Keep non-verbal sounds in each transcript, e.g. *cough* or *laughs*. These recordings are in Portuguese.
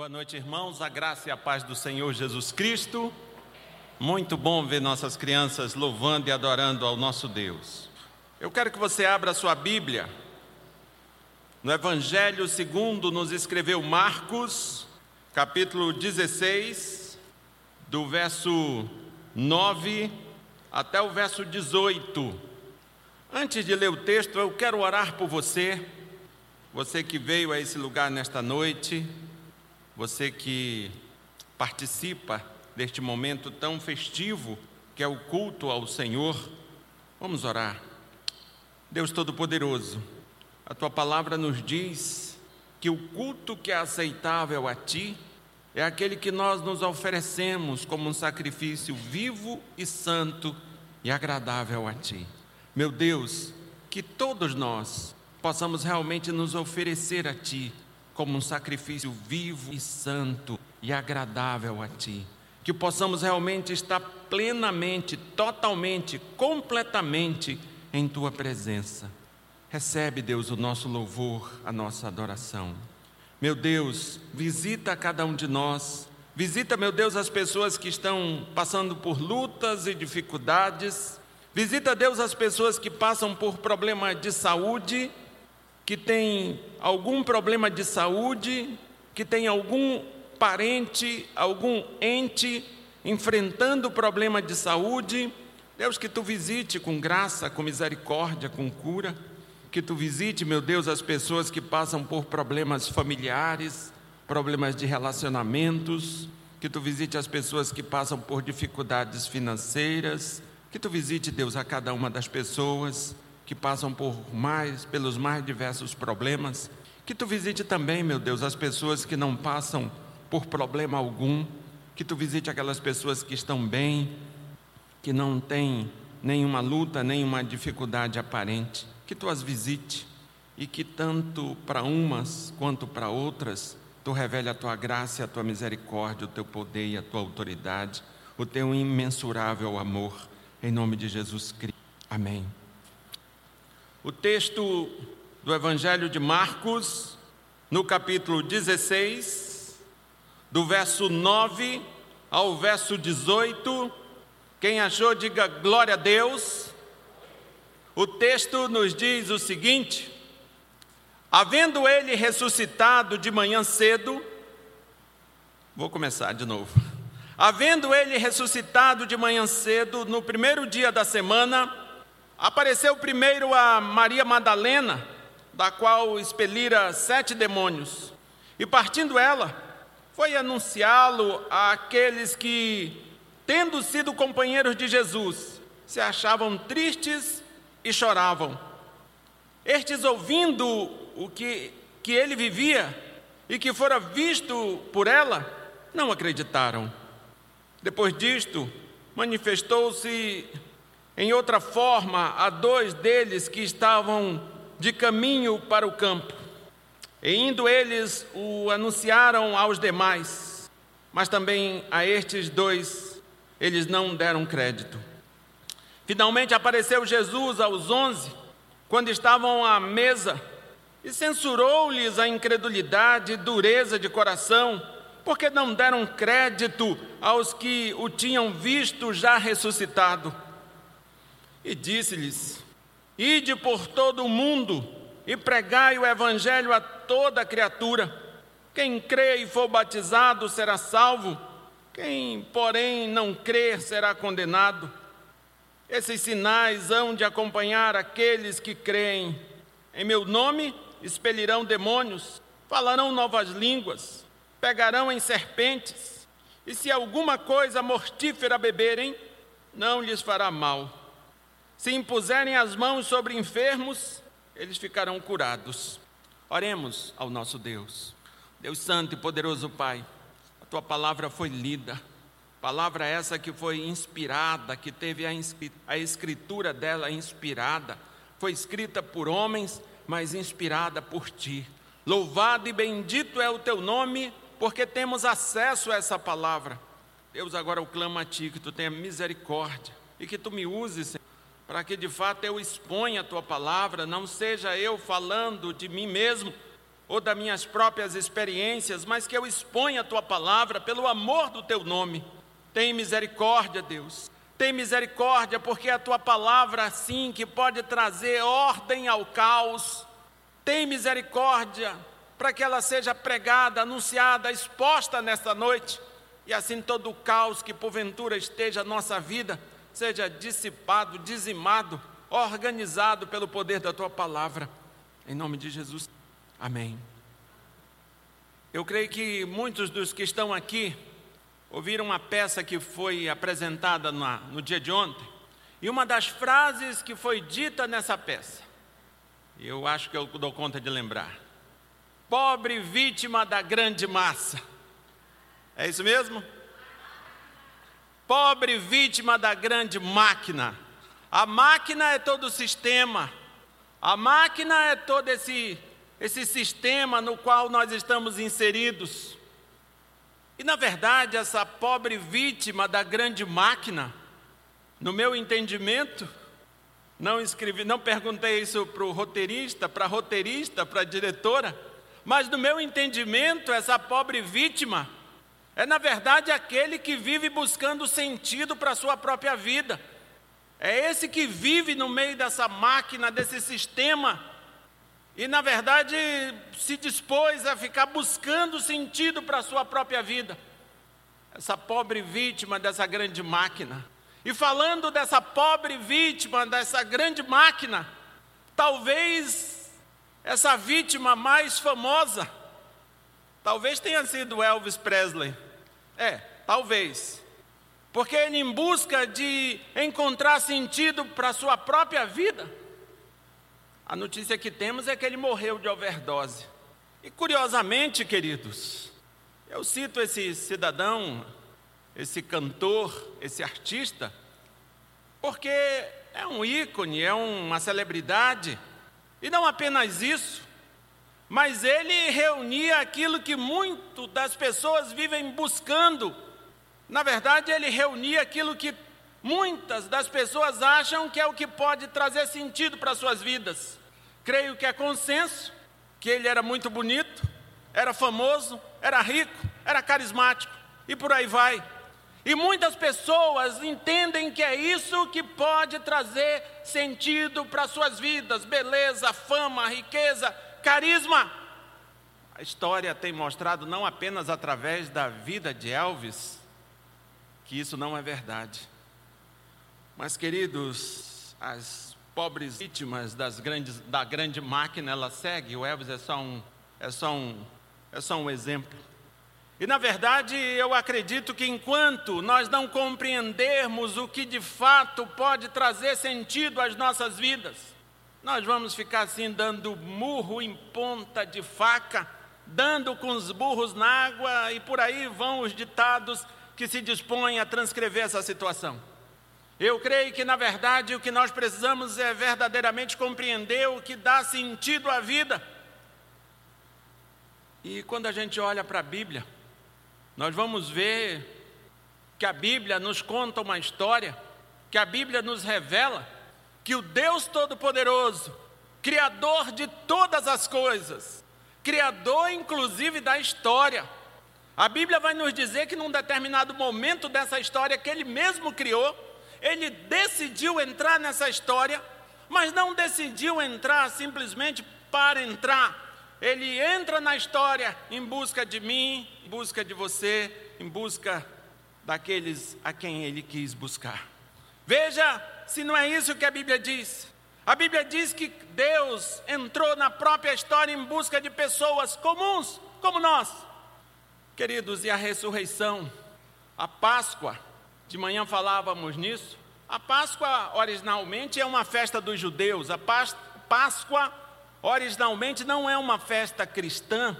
Boa noite, irmãos. A graça e a paz do Senhor Jesus Cristo. Muito bom ver nossas crianças louvando e adorando ao nosso Deus. Eu quero que você abra sua Bíblia no Evangelho segundo nos escreveu Marcos, capítulo 16, do verso 9 até o verso 18. Antes de ler o texto, eu quero orar por você, você que veio a esse lugar nesta noite, você que participa deste momento tão festivo que é o culto ao Senhor. Vamos orar. Deus Todo-Poderoso, a tua palavra nos diz que o culto que é aceitável a ti é aquele que nós nos oferecemos como um sacrifício vivo e santo e agradável a ti. Meu Deus, que todos nós possamos realmente nos oferecer a ti como um sacrifício vivo e santo e agradável a Ti. Que possamos realmente estar plenamente, totalmente, completamente em Tua presença. Recebe, Deus, o nosso louvor, a nossa adoração. Meu Deus, visita cada um de nós. Visita, meu Deus, as pessoas que estão passando por lutas e dificuldades. Visita, Deus, as pessoas que passam por problemas de saúde que tem algum problema de saúde, que tem algum parente, algum ente enfrentando problema de saúde, Deus, que tu visite com graça, com misericórdia, com cura, que tu visite, meu Deus, as pessoas que passam por problemas familiares, problemas de relacionamentos, que tu visite as pessoas que passam por dificuldades financeiras, que tu visite, Deus, a cada uma das pessoas que passam por mais, pelos mais diversos problemas. Que tu visite também, meu Deus, as pessoas que não passam por problema algum. Que tu visite aquelas pessoas que estão bem, que não têm nenhuma luta, nenhuma dificuldade aparente. Que tu as visite e que tanto para umas quanto para outras tu revele a tua graça, a tua misericórdia, o teu poder e a tua autoridade, o teu imensurável amor. Em nome de Jesus Cristo. Amém. O texto do Evangelho de Marcos, no capítulo 16, do verso 9 ao verso 18. Quem achou, diga glória a Deus. O texto nos diz o seguinte: Havendo ele ressuscitado de manhã cedo, vou começar de novo. Havendo ele ressuscitado de manhã cedo, no primeiro dia da semana, Apareceu primeiro a Maria Madalena, da qual expelira sete demônios, e partindo ela, foi anunciá-lo àqueles que, tendo sido companheiros de Jesus, se achavam tristes e choravam. Estes, ouvindo o que, que ele vivia e que fora visto por ela, não acreditaram. Depois disto, manifestou-se em outra forma, a dois deles que estavam de caminho para o campo. E indo eles o anunciaram aos demais, mas também a estes dois eles não deram crédito. Finalmente apareceu Jesus aos onze, quando estavam à mesa, e censurou-lhes a incredulidade e dureza de coração, porque não deram crédito aos que o tinham visto já ressuscitado. E disse-lhes: Ide por todo o mundo e pregai o evangelho a toda criatura. Quem crê e for batizado será salvo, quem, porém, não crer será condenado. Esses sinais hão de acompanhar aqueles que creem. Em meu nome expelirão demônios, falarão novas línguas, pegarão em serpentes, e se alguma coisa mortífera beberem, não lhes fará mal se impuserem as mãos sobre enfermos, eles ficarão curados. Oremos ao nosso Deus. Deus Santo e poderoso Pai, a tua palavra foi lida, palavra essa que foi inspirada, que teve a, a escritura dela inspirada, foi escrita por homens, mas inspirada por ti. Louvado e bendito é o teu nome, porque temos acesso a essa palavra. Deus, agora eu clamo a ti que tu tenha misericórdia e que tu me uses, Senhor para que de fato eu exponha a tua palavra, não seja eu falando de mim mesmo, ou das minhas próprias experiências, mas que eu exponha a tua palavra pelo amor do teu nome. Tem misericórdia, Deus. Tem misericórdia, porque a tua palavra, sim, que pode trazer ordem ao caos. Tem misericórdia, para que ela seja pregada, anunciada, exposta nesta noite, e assim todo o caos que porventura esteja na nossa vida seja dissipado, dizimado, organizado pelo poder da tua palavra. Em nome de Jesus. Amém. Eu creio que muitos dos que estão aqui ouviram uma peça que foi apresentada no dia de ontem, e uma das frases que foi dita nessa peça, eu acho que eu dou conta de lembrar: pobre vítima da grande massa. É isso mesmo? Pobre vítima da grande máquina. A máquina é todo o sistema, a máquina é todo esse esse sistema no qual nós estamos inseridos. E na verdade, essa pobre vítima da grande máquina, no meu entendimento, não escrevi, não perguntei isso para o roteirista, para a roteirista, para a diretora, mas no meu entendimento, essa pobre vítima é na verdade aquele que vive buscando sentido para a sua própria vida. É esse que vive no meio dessa máquina, desse sistema e, na verdade, se dispôs a ficar buscando sentido para a sua própria vida. Essa pobre vítima dessa grande máquina. E falando dessa pobre vítima dessa grande máquina, talvez essa vítima mais famosa, talvez tenha sido Elvis Presley. É, talvez. Porque ele, em busca de encontrar sentido para a sua própria vida, a notícia que temos é que ele morreu de overdose. E curiosamente, queridos, eu cito esse cidadão, esse cantor, esse artista, porque é um ícone, é uma celebridade, e não apenas isso, mas ele reunia aquilo que muito das pessoas vivem buscando. Na verdade, ele reunia aquilo que muitas das pessoas acham que é o que pode trazer sentido para suas vidas. Creio que é consenso que ele era muito bonito, era famoso, era rico, era carismático e por aí vai. E muitas pessoas entendem que é isso que pode trazer sentido para suas vidas: beleza, fama, riqueza, carisma. A história tem mostrado, não apenas através da vida de Elvis, que isso não é verdade. Mas, queridos, as pobres vítimas das grandes, da grande máquina, ela segue. O Elvis é só um, é só um, é só um exemplo. E na verdade, eu acredito que enquanto nós não compreendermos o que de fato pode trazer sentido às nossas vidas, nós vamos ficar assim dando murro em ponta de faca, dando com os burros na água e por aí vão os ditados que se dispõem a transcrever essa situação. Eu creio que, na verdade, o que nós precisamos é verdadeiramente compreender o que dá sentido à vida. E quando a gente olha para a Bíblia, nós vamos ver que a Bíblia nos conta uma história, que a Bíblia nos revela que o Deus Todo-Poderoso, Criador de todas as coisas, Criador inclusive da história, a Bíblia vai nos dizer que num determinado momento dessa história que Ele mesmo criou, ele decidiu entrar nessa história, mas não decidiu entrar simplesmente para entrar. Ele entra na história em busca de mim, em busca de você, em busca daqueles a quem ele quis buscar. Veja se não é isso que a Bíblia diz. A Bíblia diz que Deus entrou na própria história em busca de pessoas comuns, como nós. Queridos, e a ressurreição, a Páscoa, de manhã falávamos nisso. A Páscoa originalmente é uma festa dos judeus. A Páscoa originalmente não é uma festa cristã.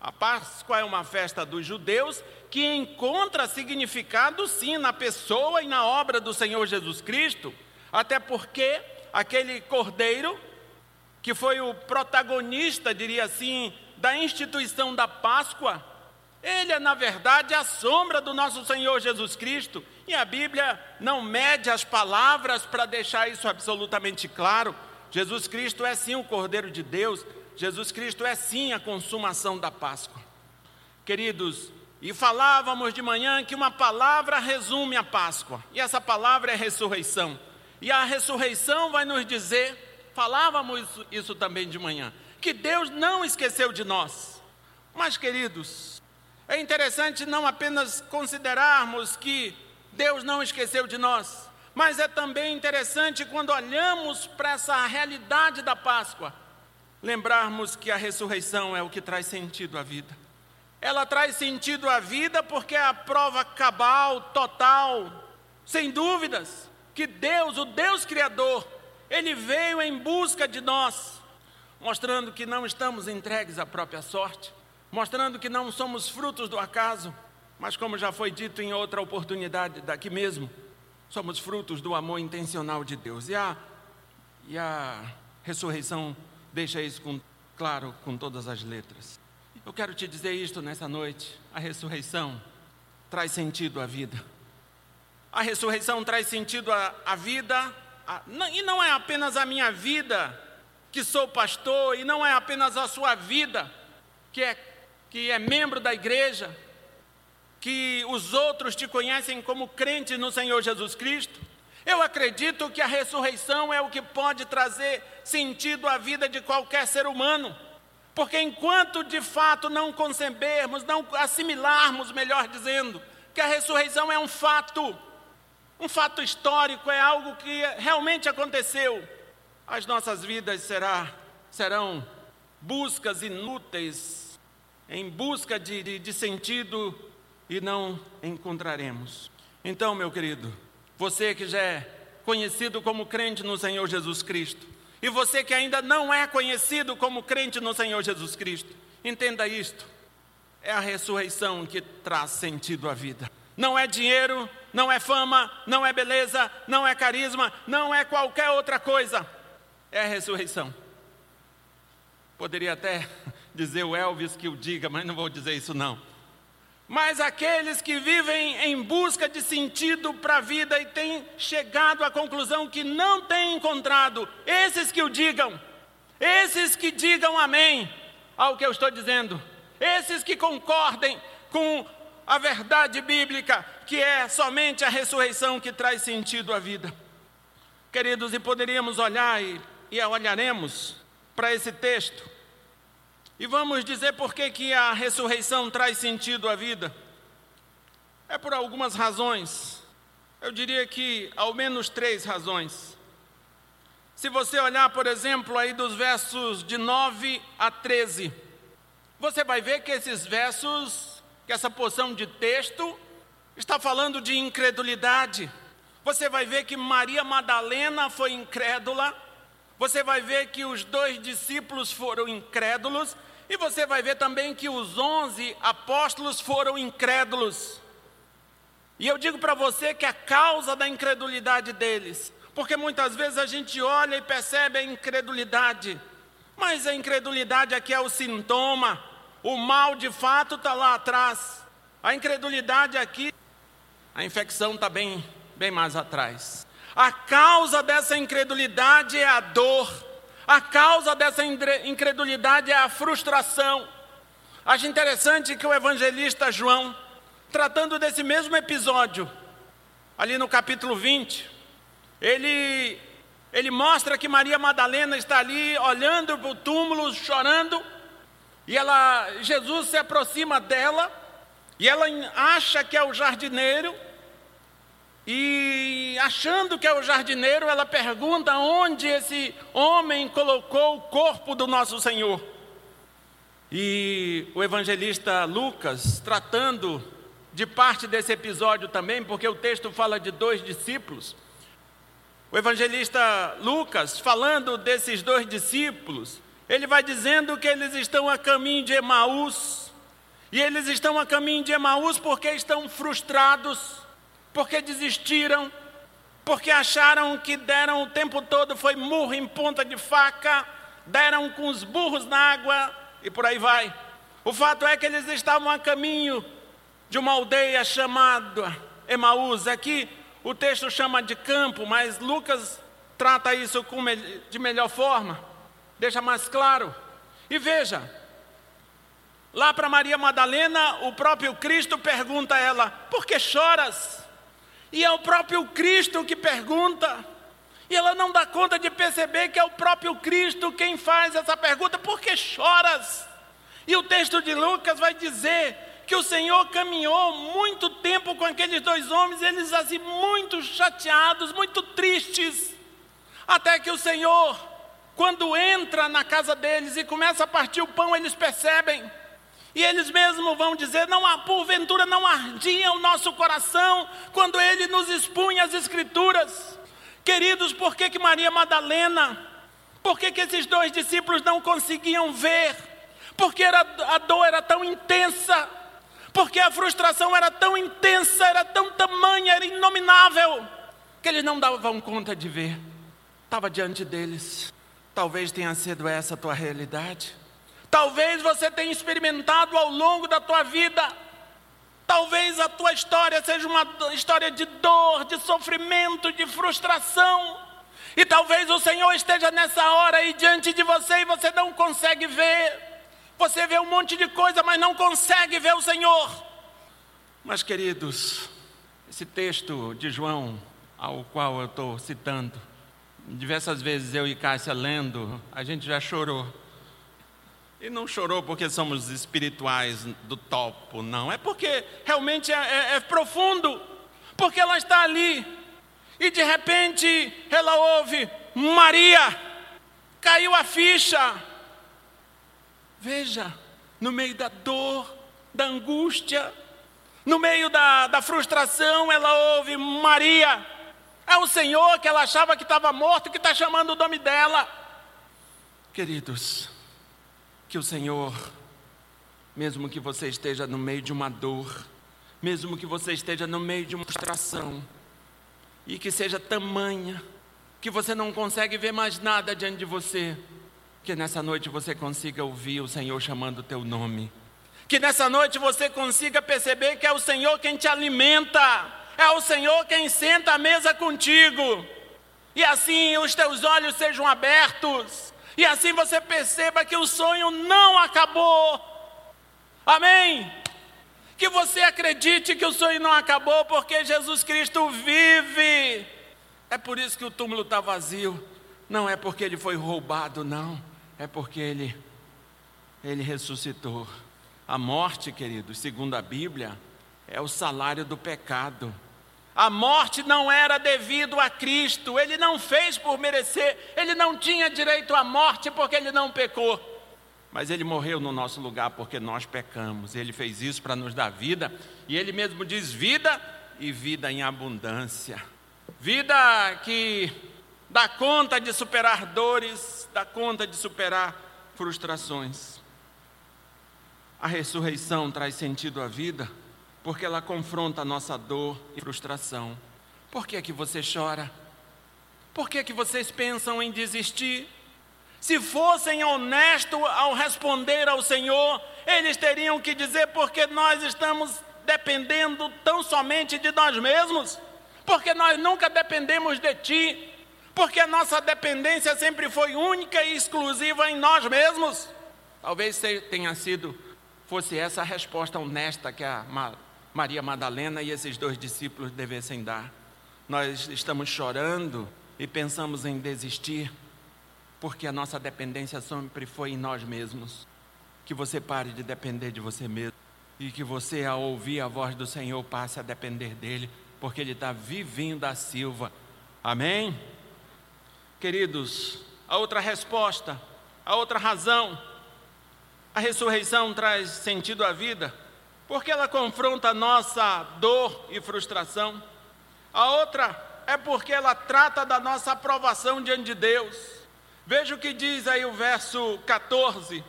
A Páscoa é uma festa dos judeus que encontra significado sim na pessoa e na obra do Senhor Jesus Cristo, até porque aquele cordeiro que foi o protagonista, diria assim, da instituição da Páscoa, ele é, na verdade, a sombra do nosso Senhor Jesus Cristo. E a Bíblia não mede as palavras para deixar isso absolutamente claro. Jesus Cristo é sim o Cordeiro de Deus, Jesus Cristo é sim a consumação da Páscoa. Queridos, e falávamos de manhã que uma palavra resume a Páscoa, e essa palavra é ressurreição. E a ressurreição vai nos dizer, falávamos isso, também de manhã, que Deus não esqueceu de nós. Mas, queridos, é interessante não apenas considerarmos que Deus não esqueceu de nós, mas é também interessante quando olhamos para essa realidade da Páscoa, lembrarmos que a ressurreição é o que traz sentido à vida. Ela traz sentido à vida porque é a prova cabal, total, sem dúvidas, que Deus, o Deus Criador, Ele veio em busca de nós, mostrando que não estamos entregues à própria sorte, mostrando que não somos frutos do acaso, mas como já foi dito em outra oportunidade daqui mesmo, somos frutos do amor intencional de Deus. E a, e a ressurreição deixa isso com, claro com todas as letras. Eu quero te dizer isto nessa noite: a ressurreição traz sentido à vida. A ressurreição traz sentido à, à vida, não, e não é apenas a minha vida, que sou pastor, e não é apenas a sua vida, que é que é membro da igreja, que os outros te conhecem como crente no Senhor Jesus Cristo. Eu acredito que a ressurreição é o que pode trazer sentido à vida de qualquer ser humano. Porque enquanto de fato não concebermos, não assimilarmos, melhor dizendo, que a ressurreição é um fato, um fato histórico, é algo que realmente aconteceu, as nossas vidas será, serão buscas inúteis em busca de, de, de sentido e não encontraremos. Então, meu querido, você que já é conhecido como crente no Senhor Jesus Cristo, e você que ainda não é conhecido como crente no Senhor Jesus Cristo, entenda isto: é a ressurreição que traz sentido à vida. Não é dinheiro, não é fama, não é beleza, não é carisma, não é qualquer outra coisa. É a ressurreição. Poderia até *laughs* dizer o Elvis que o diga, mas não vou dizer isso não. Mas aqueles que vivem em busca de sentido para a vida e têm chegado à conclusão que não têm encontrado, esses que o digam, esses que digam amém ao que eu estou dizendo, esses que concordem com a verdade bíblica, que é somente a ressurreição que traz sentido à vida. Queridos, e poderíamos olhar e, e olharemos para esse texto e vamos dizer por que, que a ressurreição traz sentido à vida. É por algumas razões. Eu diria que ao menos três razões. Se você olhar, por exemplo, aí dos versos de 9 a 13, você vai ver que esses versos, que essa porção de texto, está falando de incredulidade. Você vai ver que Maria Madalena foi incrédula. Você vai ver que os dois discípulos foram incrédulos e você vai ver também que os onze apóstolos foram incrédulos. E eu digo para você que a causa da incredulidade deles, porque muitas vezes a gente olha e percebe a incredulidade, mas a incredulidade aqui é o sintoma, o mal de fato está lá atrás. A incredulidade aqui, a infecção está bem, bem mais atrás. A causa dessa incredulidade é a dor a causa dessa incredulidade é a frustração. Acho interessante que o evangelista João, tratando desse mesmo episódio, ali no capítulo 20, ele, ele mostra que Maria Madalena está ali olhando para o túmulo, chorando, e ela, Jesus se aproxima dela, e ela acha que é o jardineiro, e achando que é o jardineiro, ela pergunta onde esse homem colocou o corpo do nosso Senhor. E o evangelista Lucas, tratando de parte desse episódio também, porque o texto fala de dois discípulos. O evangelista Lucas, falando desses dois discípulos, ele vai dizendo que eles estão a caminho de Emaús. E eles estão a caminho de Emaús porque estão frustrados porque desistiram, porque acharam que deram o tempo todo foi murro em ponta de faca, deram com os burros na água e por aí vai. O fato é que eles estavam a caminho de uma aldeia chamada Emaús. Aqui o texto chama de campo, mas Lucas trata isso de melhor forma, deixa mais claro. E veja, lá para Maria Madalena, o próprio Cristo pergunta a ela: Por que choras? E é o próprio Cristo que pergunta. E ela não dá conta de perceber que é o próprio Cristo quem faz essa pergunta: Por que choras? E o texto de Lucas vai dizer que o Senhor caminhou muito tempo com aqueles dois homens, eles assim muito chateados, muito tristes, até que o Senhor, quando entra na casa deles e começa a partir o pão, eles percebem. E eles mesmos vão dizer: não há, porventura não ardia o nosso coração quando ele nos expunha as Escrituras. Queridos, por que, que Maria Madalena, por que, que esses dois discípulos não conseguiam ver? Porque era, a dor era tão intensa, porque a frustração era tão intensa, era tão tamanha, era inominável, que eles não davam conta de ver. Estava diante deles. Talvez tenha sido essa a tua realidade. Talvez você tenha experimentado ao longo da tua vida. Talvez a tua história seja uma história de dor, de sofrimento, de frustração. E talvez o Senhor esteja nessa hora aí diante de você e você não consegue ver. Você vê um monte de coisa, mas não consegue ver o Senhor. Mas, queridos, esse texto de João, ao qual eu estou citando, diversas vezes eu e Cássia lendo, a gente já chorou. E não chorou porque somos espirituais do topo, não. É porque realmente é, é, é profundo. Porque ela está ali. E de repente ela ouve: Maria, caiu a ficha. Veja, no meio da dor, da angústia, no meio da, da frustração, ela ouve: Maria. É o Senhor que ela achava que estava morto, que está chamando o nome dela. Queridos, que o Senhor, mesmo que você esteja no meio de uma dor, mesmo que você esteja no meio de uma frustração, e que seja tamanha, que você não consegue ver mais nada diante de você, que nessa noite você consiga ouvir o Senhor chamando o teu nome. Que nessa noite você consiga perceber que é o Senhor quem te alimenta, é o Senhor quem senta à mesa contigo. E assim os teus olhos sejam abertos, e assim você perceba que o sonho não acabou. Amém? Que você acredite que o sonho não acabou, porque Jesus Cristo vive. É por isso que o túmulo está vazio. Não é porque ele foi roubado, não. É porque ele, ele ressuscitou. A morte, queridos, segundo a Bíblia, é o salário do pecado. A morte não era devido a Cristo, ele não fez por merecer, ele não tinha direito à morte porque ele não pecou. Mas ele morreu no nosso lugar porque nós pecamos. Ele fez isso para nos dar vida, e ele mesmo diz vida e vida em abundância. Vida que dá conta de superar dores, dá conta de superar frustrações. A ressurreição traz sentido à vida porque ela confronta a nossa dor e frustração. Por que é que você chora? Por que é que vocês pensam em desistir? Se fossem honestos ao responder ao Senhor, eles teriam que dizer porque nós estamos dependendo tão somente de nós mesmos, porque nós nunca dependemos de Ti, porque a nossa dependência sempre foi única e exclusiva em nós mesmos. Talvez tenha sido fosse essa a resposta honesta que a Maria Madalena e esses dois discípulos devessem dar. Nós estamos chorando e pensamos em desistir, porque a nossa dependência sempre foi em nós mesmos. Que você pare de depender de você mesmo e que você, ao ouvir a voz do Senhor, passe a depender dele, porque ele está vivendo da Silva. Amém? Queridos, a outra resposta, a outra razão, a ressurreição traz sentido à vida porque ela confronta a nossa dor e frustração. A outra é porque ela trata da nossa aprovação diante de Deus. Veja o que diz aí o verso 14.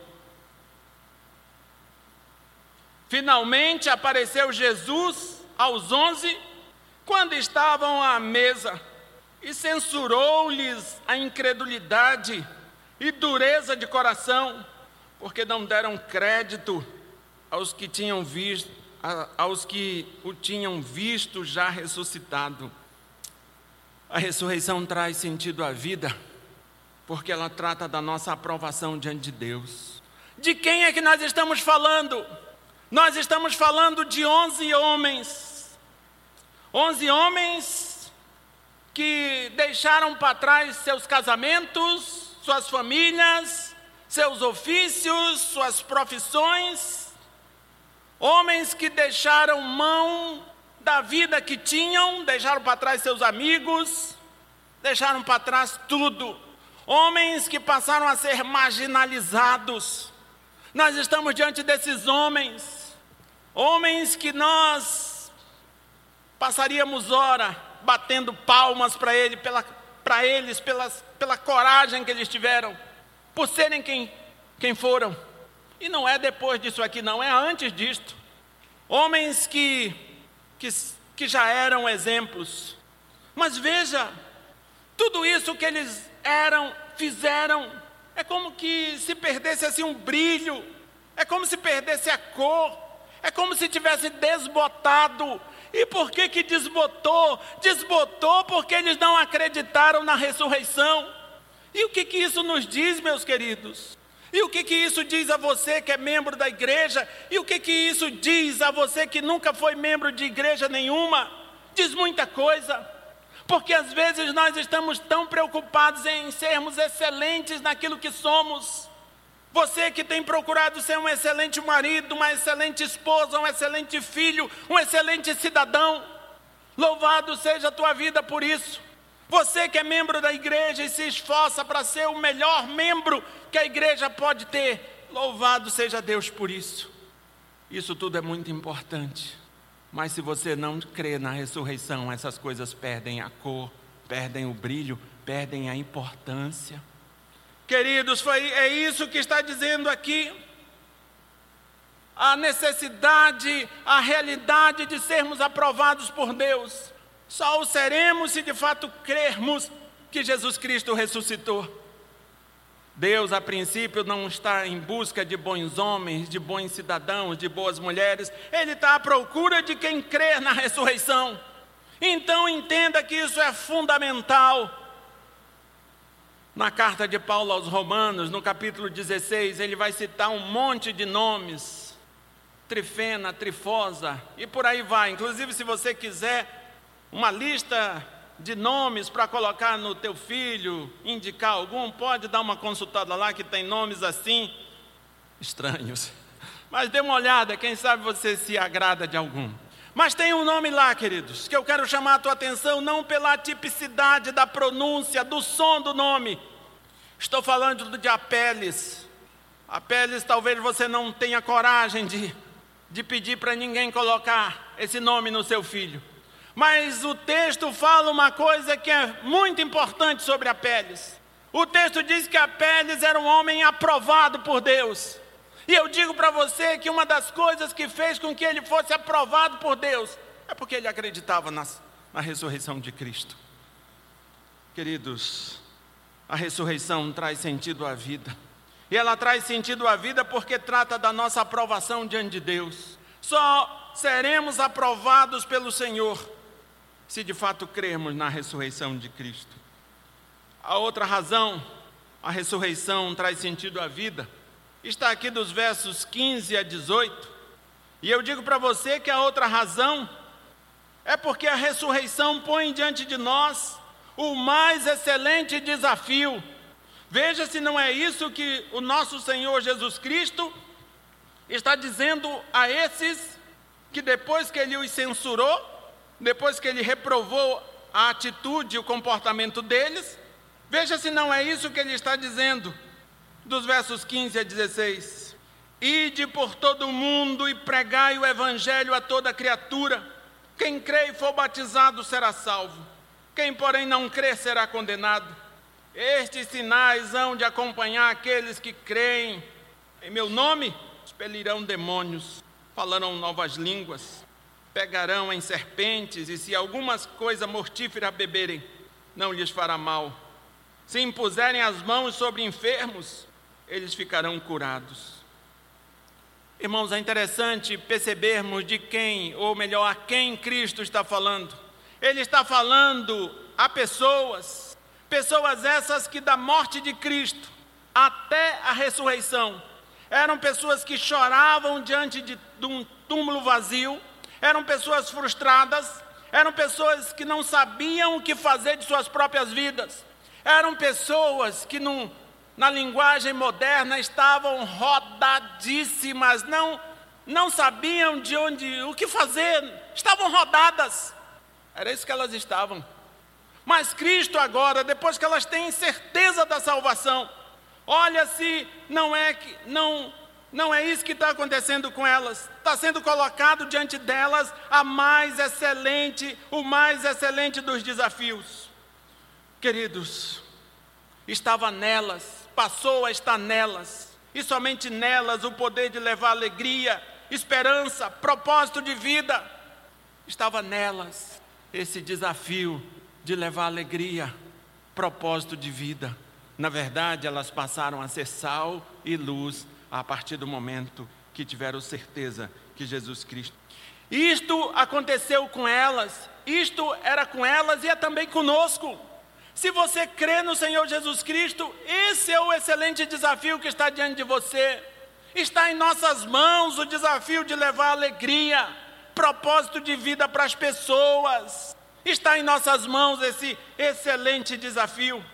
Finalmente apareceu Jesus aos onze, quando estavam à mesa, e censurou-lhes a incredulidade e dureza de coração, porque não deram crédito aos que tinham visto, aos que o tinham visto já ressuscitado. A ressurreição traz sentido à vida, porque ela trata da nossa aprovação diante de Deus. De quem é que nós estamos falando? Nós estamos falando de 11 homens. 11 homens que deixaram para trás seus casamentos, suas famílias, seus ofícios, suas profissões. Homens que deixaram mão da vida que tinham, deixaram para trás seus amigos, deixaram para trás tudo. Homens que passaram a ser marginalizados. Nós estamos diante desses homens, homens que nós passaríamos hora batendo palmas para ele, pela, para eles, pelas, pela coragem que eles tiveram, por serem quem, quem foram. E não é depois disso aqui, não, é antes disto. Homens que, que, que já eram exemplos. Mas veja, tudo isso que eles eram, fizeram, é como que se perdesse assim um brilho, é como se perdesse a cor, é como se tivesse desbotado. E por que que desbotou? Desbotou porque eles não acreditaram na ressurreição. E o que que isso nos diz, meus queridos? E o que que isso diz a você que é membro da igreja? E o que que isso diz a você que nunca foi membro de igreja nenhuma? Diz muita coisa. Porque às vezes nós estamos tão preocupados em sermos excelentes naquilo que somos. Você que tem procurado ser um excelente marido, uma excelente esposa, um excelente filho, um excelente cidadão, louvado seja a tua vida por isso. Você que é membro da igreja e se esforça para ser o melhor membro que a igreja pode ter, louvado seja Deus por isso. Isso tudo é muito importante. Mas se você não crê na ressurreição, essas coisas perdem a cor, perdem o brilho, perdem a importância. Queridos, foi, é isso que está dizendo aqui. A necessidade, a realidade de sermos aprovados por Deus. Só o seremos se de fato crermos que Jesus Cristo ressuscitou. Deus, a princípio, não está em busca de bons homens, de bons cidadãos, de boas mulheres, Ele está à procura de quem crer na ressurreição. Então entenda que isso é fundamental. Na carta de Paulo aos Romanos, no capítulo 16, ele vai citar um monte de nomes: Trifena, Trifosa, e por aí vai. Inclusive, se você quiser uma lista de nomes para colocar no teu filho, indicar algum, pode dar uma consultada lá que tem nomes assim estranhos. Mas dê uma olhada, quem sabe você se agrada de algum. Mas tem um nome lá, queridos, que eu quero chamar a tua atenção não pela tipicidade da pronúncia, do som do nome. Estou falando de Apeles. Apeles, talvez você não tenha coragem de, de pedir para ninguém colocar esse nome no seu filho. Mas o texto fala uma coisa que é muito importante sobre Apeles. O texto diz que Apeles era um homem aprovado por Deus. E eu digo para você que uma das coisas que fez com que ele fosse aprovado por Deus é porque ele acreditava nas, na ressurreição de Cristo. Queridos, a ressurreição traz sentido à vida. E ela traz sentido à vida porque trata da nossa aprovação diante de Deus. Só seremos aprovados pelo Senhor se de fato crermos na ressurreição de Cristo. A outra razão, a ressurreição traz sentido à vida, está aqui dos versos 15 a 18. E eu digo para você que a outra razão é porque a ressurreição põe diante de nós o mais excelente desafio. Veja se não é isso que o nosso Senhor Jesus Cristo está dizendo a esses que depois que ele os censurou, depois que ele reprovou a atitude e o comportamento deles, veja se não é isso que ele está dizendo, dos versos 15 a 16: Ide por todo o mundo e pregai o evangelho a toda criatura. Quem crê e for batizado será salvo, quem, porém, não crê será condenado. Estes sinais hão de acompanhar aqueles que creem. Em meu nome expelirão demônios, falarão novas línguas pegarão em serpentes, e se algumas coisa mortífera beberem, não lhes fará mal. Se impuserem as mãos sobre enfermos, eles ficarão curados. Irmãos, é interessante percebermos de quem, ou melhor, a quem Cristo está falando. Ele está falando a pessoas, pessoas essas que da morte de Cristo até a ressurreição, eram pessoas que choravam diante de, de um túmulo vazio, eram pessoas frustradas, eram pessoas que não sabiam o que fazer de suas próprias vidas, eram pessoas que, num, na linguagem moderna, estavam rodadíssimas, não, não sabiam de onde, o que fazer, estavam rodadas, era isso que elas estavam. Mas Cristo agora, depois que elas têm certeza da salvação, olha se não é que não não é isso que está acontecendo com elas. Está sendo colocado diante delas a mais excelente, o mais excelente dos desafios. Queridos, estava nelas, passou a estar nelas, e somente nelas o poder de levar alegria, esperança, propósito de vida. Estava nelas esse desafio de levar alegria, propósito de vida. Na verdade, elas passaram a ser sal e luz a partir do momento que tiveram certeza que Jesus Cristo. Isto aconteceu com elas, isto era com elas e é também conosco. Se você crê no Senhor Jesus Cristo, esse é o excelente desafio que está diante de você. Está em nossas mãos o desafio de levar alegria, propósito de vida para as pessoas. Está em nossas mãos esse excelente desafio.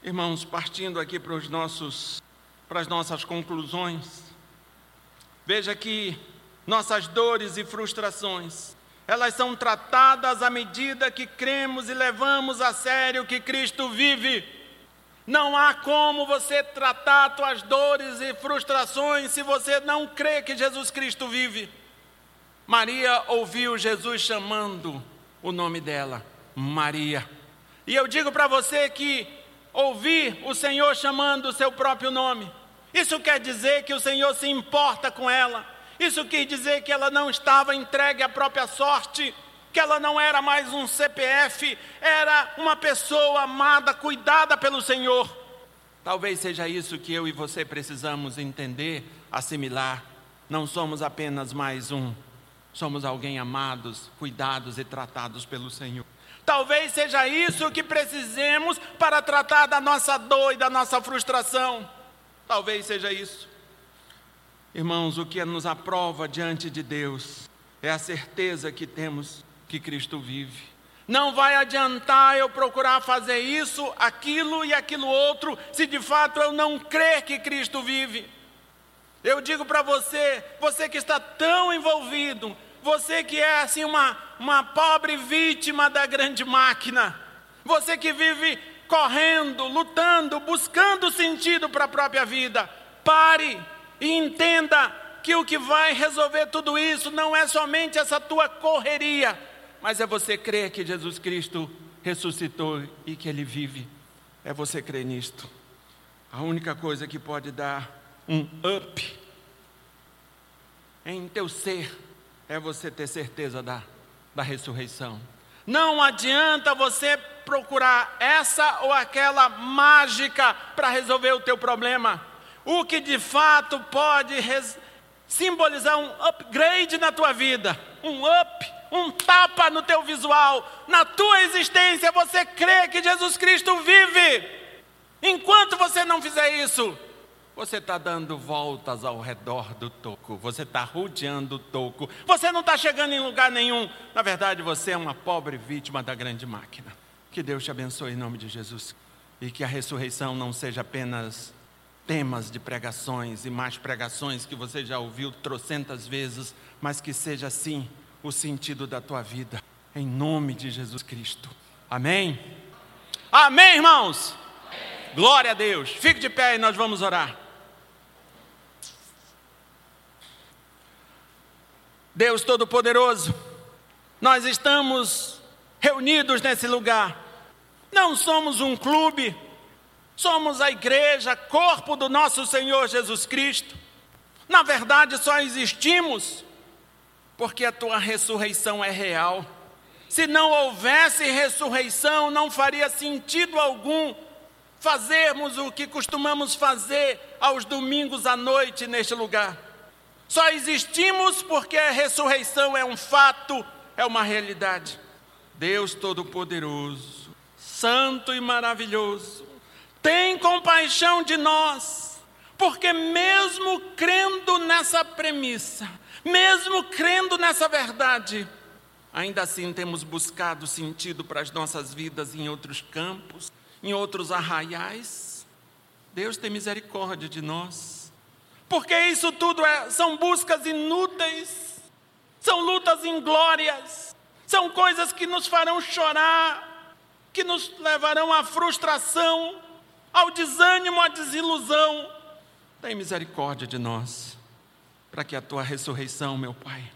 Irmãos, partindo aqui para os nossos para as nossas conclusões. Veja que nossas dores e frustrações, elas são tratadas à medida que cremos e levamos a sério que Cristo vive. Não há como você tratar suas dores e frustrações se você não crê que Jesus Cristo vive. Maria ouviu Jesus chamando o nome dela, Maria. E eu digo para você que ouvir o Senhor chamando o seu próprio nome, isso quer dizer que o Senhor se importa com ela. Isso quer dizer que ela não estava entregue à própria sorte, que ela não era mais um CPF, era uma pessoa amada, cuidada pelo Senhor. Talvez seja isso que eu e você precisamos entender, assimilar. Não somos apenas mais um somos alguém amados, cuidados e tratados pelo Senhor. Talvez seja isso que precisemos para tratar da nossa dor e da nossa frustração. Talvez seja isso. Irmãos, o que nos aprova diante de Deus é a certeza que temos que Cristo vive. Não vai adiantar eu procurar fazer isso, aquilo e aquilo outro, se de fato eu não crer que Cristo vive. Eu digo para você, você que está tão envolvido, você que é assim uma, uma pobre vítima da grande máquina, você que vive correndo, lutando, buscando sentido para a própria vida, pare e entenda que o que vai resolver tudo isso não é somente essa tua correria, mas é você crer que Jesus Cristo ressuscitou e que Ele vive. É você crer nisto. A única coisa que pode dar um up em teu ser é você ter certeza da, da ressurreição. Não adianta você procurar essa ou aquela mágica para resolver o teu problema. O que de fato pode simbolizar um upgrade na tua vida, um up, um tapa no teu visual, na tua existência, você crê que Jesus Cristo vive. Enquanto você não fizer isso, você está dando voltas ao redor do toco, você está rodeando o toco, você não está chegando em lugar nenhum. Na verdade, você é uma pobre vítima da grande máquina. Que Deus te abençoe em nome de Jesus. E que a ressurreição não seja apenas temas de pregações e mais pregações que você já ouviu trocentas vezes, mas que seja sim o sentido da tua vida. Em nome de Jesus Cristo. Amém? Amém, irmãos? Glória a Deus. Fique de pé e nós vamos orar. Deus Todo-Poderoso, nós estamos reunidos nesse lugar. Não somos um clube, somos a igreja, corpo do nosso Senhor Jesus Cristo. Na verdade, só existimos porque a tua ressurreição é real. Se não houvesse ressurreição, não faria sentido algum fazermos o que costumamos fazer aos domingos à noite neste lugar. Só existimos porque a ressurreição é um fato, é uma realidade. Deus Todo-Poderoso, Santo e maravilhoso, tem compaixão de nós, Porque mesmo crendo nessa premissa, mesmo crendo nessa verdade, ainda assim temos buscado sentido para as nossas vidas em outros campos, em outros arraiais. Deus tem misericórdia de nós. Porque isso tudo é, são buscas inúteis, são lutas inglórias, são coisas que nos farão chorar, que nos levarão à frustração, ao desânimo, à desilusão. Tem misericórdia de nós, para que a tua ressurreição, meu Pai,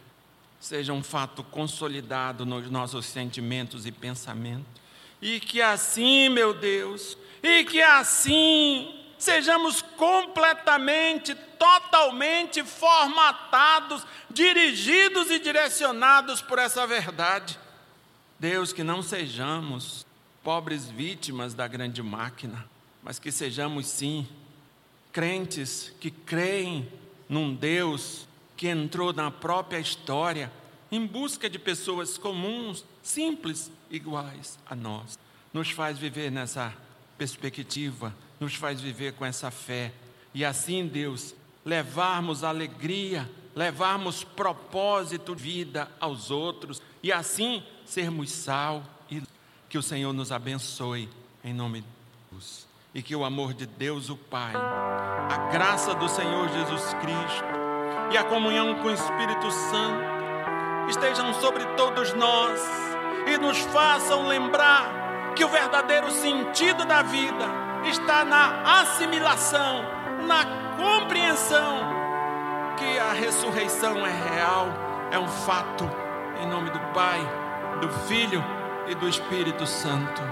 seja um fato consolidado nos nossos sentimentos e pensamentos. E que assim, meu Deus, e que assim sejamos completamente, totalmente formatados, dirigidos e direcionados por essa verdade. Deus, que não sejamos pobres vítimas da grande máquina, mas que sejamos sim crentes que creem num Deus que entrou na própria história em busca de pessoas comuns, simples, iguais a nós. Nos faz viver nessa perspectiva, nos faz viver com essa fé. E assim, Deus, levarmos alegria, levarmos propósito, vida aos outros, e assim sermos sal e que o Senhor nos abençoe em nome de Jesus e que o amor de Deus, o Pai, a graça do Senhor Jesus Cristo e a comunhão com o Espírito Santo estejam sobre todos nós e nos façam lembrar que o verdadeiro sentido da vida está na assimilação, na compreensão que a ressurreição é real, é um fato. Em nome do Pai, do Filho e do Espírito Santo.